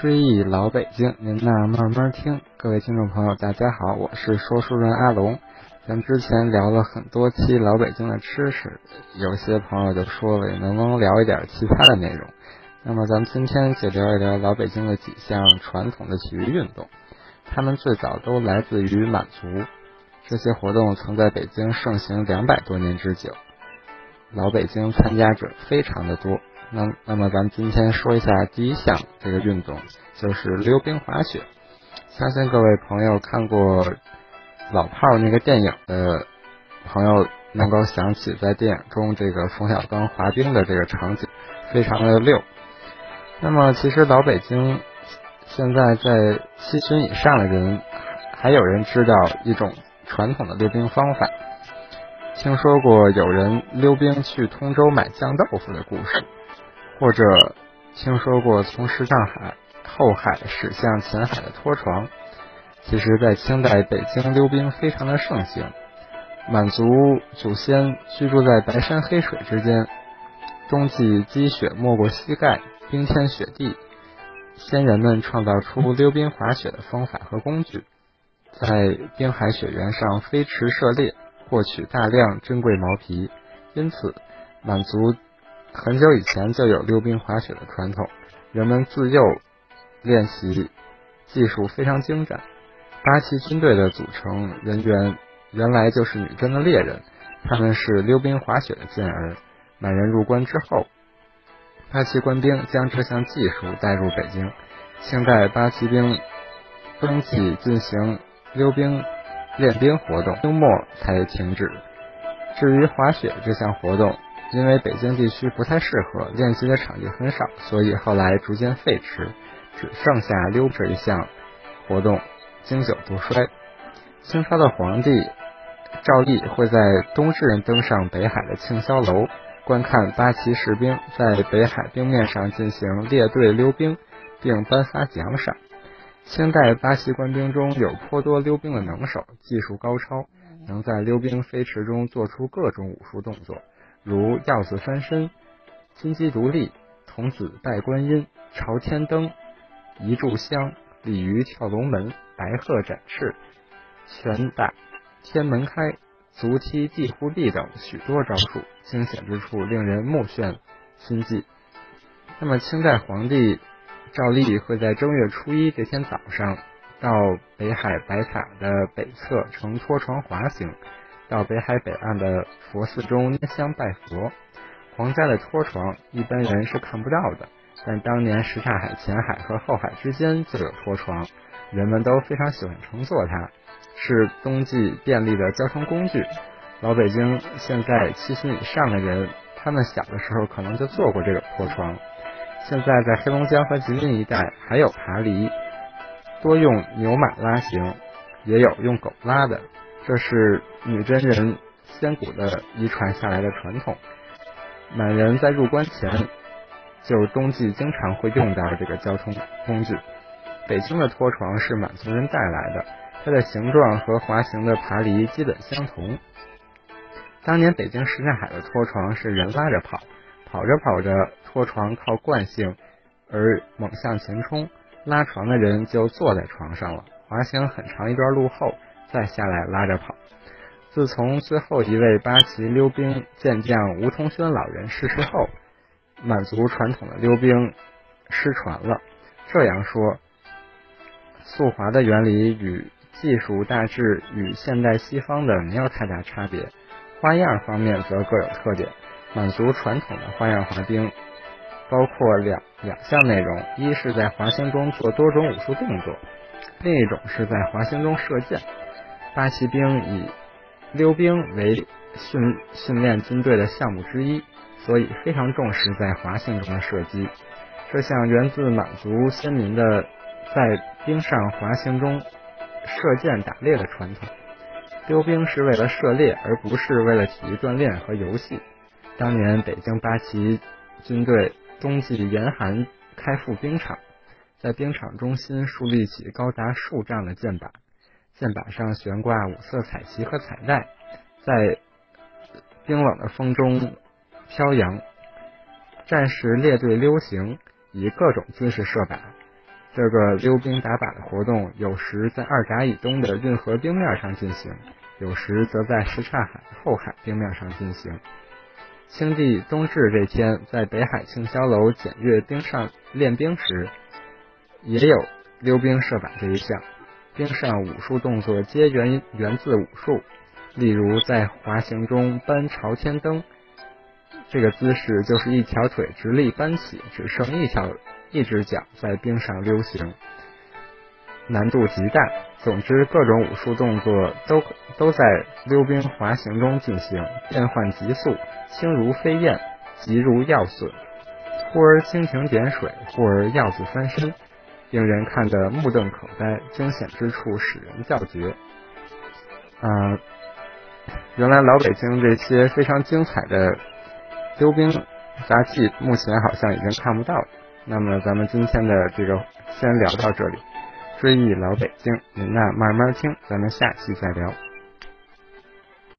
追忆老北京，您那慢慢听。各位听众朋友，大家好，我是说书人阿龙。咱之前聊了很多期老北京的吃食，有些朋友就说了，能不能聊一点其他的内容？那么咱们今天就聊一聊老北京的几项传统的体育运动，它们最早都来自于满族，这些活动曾在北京盛行两百多年之久，老北京参加者非常的多。那那么咱们今天说一下第一项这个运动，就是溜冰滑雪。相信各位朋友看过老炮儿那个电影的朋友，能够想起在电影中这个冯小刚滑冰的这个场景，非常的溜。那么其实老北京现在在七旬以上的人，还有人知道一种传统的溜冰方法。听说过有人溜冰去通州买酱豆腐的故事。或者听说过从什刹海后海驶向前海的拖床，其实，在清代北京溜冰非常的盛行。满族祖先居住在白山黑水之间，冬季积雪没过膝盖，冰天雪地，先人们创造出溜冰滑雪的方法和工具，在冰海雪原上飞驰射猎，获取大量珍贵毛皮，因此满族。很久以前就有溜冰滑雪的传统，人们自幼练习，技术非常精湛。八旗军队的组成人员原来就是女真的猎人，他们是溜冰滑雪的健儿。满人入关之后，八旗官兵将这项技术带入北京。清代八旗兵冬季进行溜冰练兵活动，冬末才停止。至于滑雪这项活动，因为北京地区不太适合练习的场地很少，所以后来逐渐废弛，只剩下溜这一项活动经久不衰。清朝的皇帝赵佶会在冬至登上北海的庆霄楼，观看八旗士兵在北海冰面上进行列队溜冰，并颁发奖赏。清代八旗官兵中有颇多溜冰的能手，技术高超，能在溜冰飞驰中做出各种武术动作。如鹞子翻身、金鸡独立、童子拜观音、朝天灯、一炷香、鲤鱼跳龙门、白鹤展翅、拳打天门开、足踢地忽壁等许多招数，惊险之处令人目眩心悸。那么，清代皇帝赵佶会在正月初一这天早上，到北海白塔的北侧乘拖床滑行。到北海北岸的佛寺中拈香拜佛，皇家的拖床一般人是看不到的，但当年什刹海前海和后海之间就有拖床，人们都非常喜欢乘坐它，是冬季便利的交通工具。老北京现在七旬以上的人，他们小的时候可能就坐过这个拖床。现在在黑龙江和吉林一带还有爬犁，多用牛马拉行，也有用狗拉的。这是女真人先古的遗传下来的传统。满人在入关前，就冬季经常会用到这个交通工具。北京的拖床是满族人带来的，它的形状和滑行的爬犁基本相同。当年北京什刹海的拖床是人拉着跑，跑着跑着，拖床靠惯性而猛向前冲，拉床的人就坐在床上了。滑行很长一段路后。再下来拉着跑。自从最后一位八旗溜冰健将吴同轩老人逝世后，满族传统的溜冰失传了。这样说，速滑的原理与技术大致与现代西方的没有太大差别，花样方面则各有特点。满族传统的花样滑冰包括两两项内容：一是在滑行中做多种武术动作，另一种是在滑行中射箭。八旗兵以溜冰为训训练军队的项目之一，所以非常重视在滑行中的射击。这项源自满族先民的在冰上滑行中射箭打猎的传统。溜冰是为了射猎，而不是为了体育锻炼和游戏。当年北京八旗军队冬季严寒开赴冰场，在冰场中心树立起高达数丈的箭靶。箭靶上悬挂五色彩旗和彩带，在冰冷的风中飘扬。战士列队溜行，以各种姿势射靶。这个溜冰打靶的活动，有时在二闸以东的运河冰面上进行，有时则在什刹海后海冰面上进行。清帝冬至这天，在北海庆霄楼检阅冰上练冰时，也有溜冰射靶这一项。冰上武术动作皆源源自武术，例如在滑行中搬朝天蹬，这个姿势就是一条腿直立搬起，只剩一条一只脚在冰上溜行，难度极大。总之，各种武术动作都都在溜冰滑行中进行，变换急速，轻如飞燕，急如药隼，忽而蜻蜓点水，忽而鹞子翻身，令人看得目瞪口呆，惊险之处使人叫绝。嗯，原来老北京这些非常精彩的溜冰杂技，目前好像已经看不到了。那么，咱们今天的这个先聊到这里。追忆老北京，您那慢慢听，咱们下期再聊。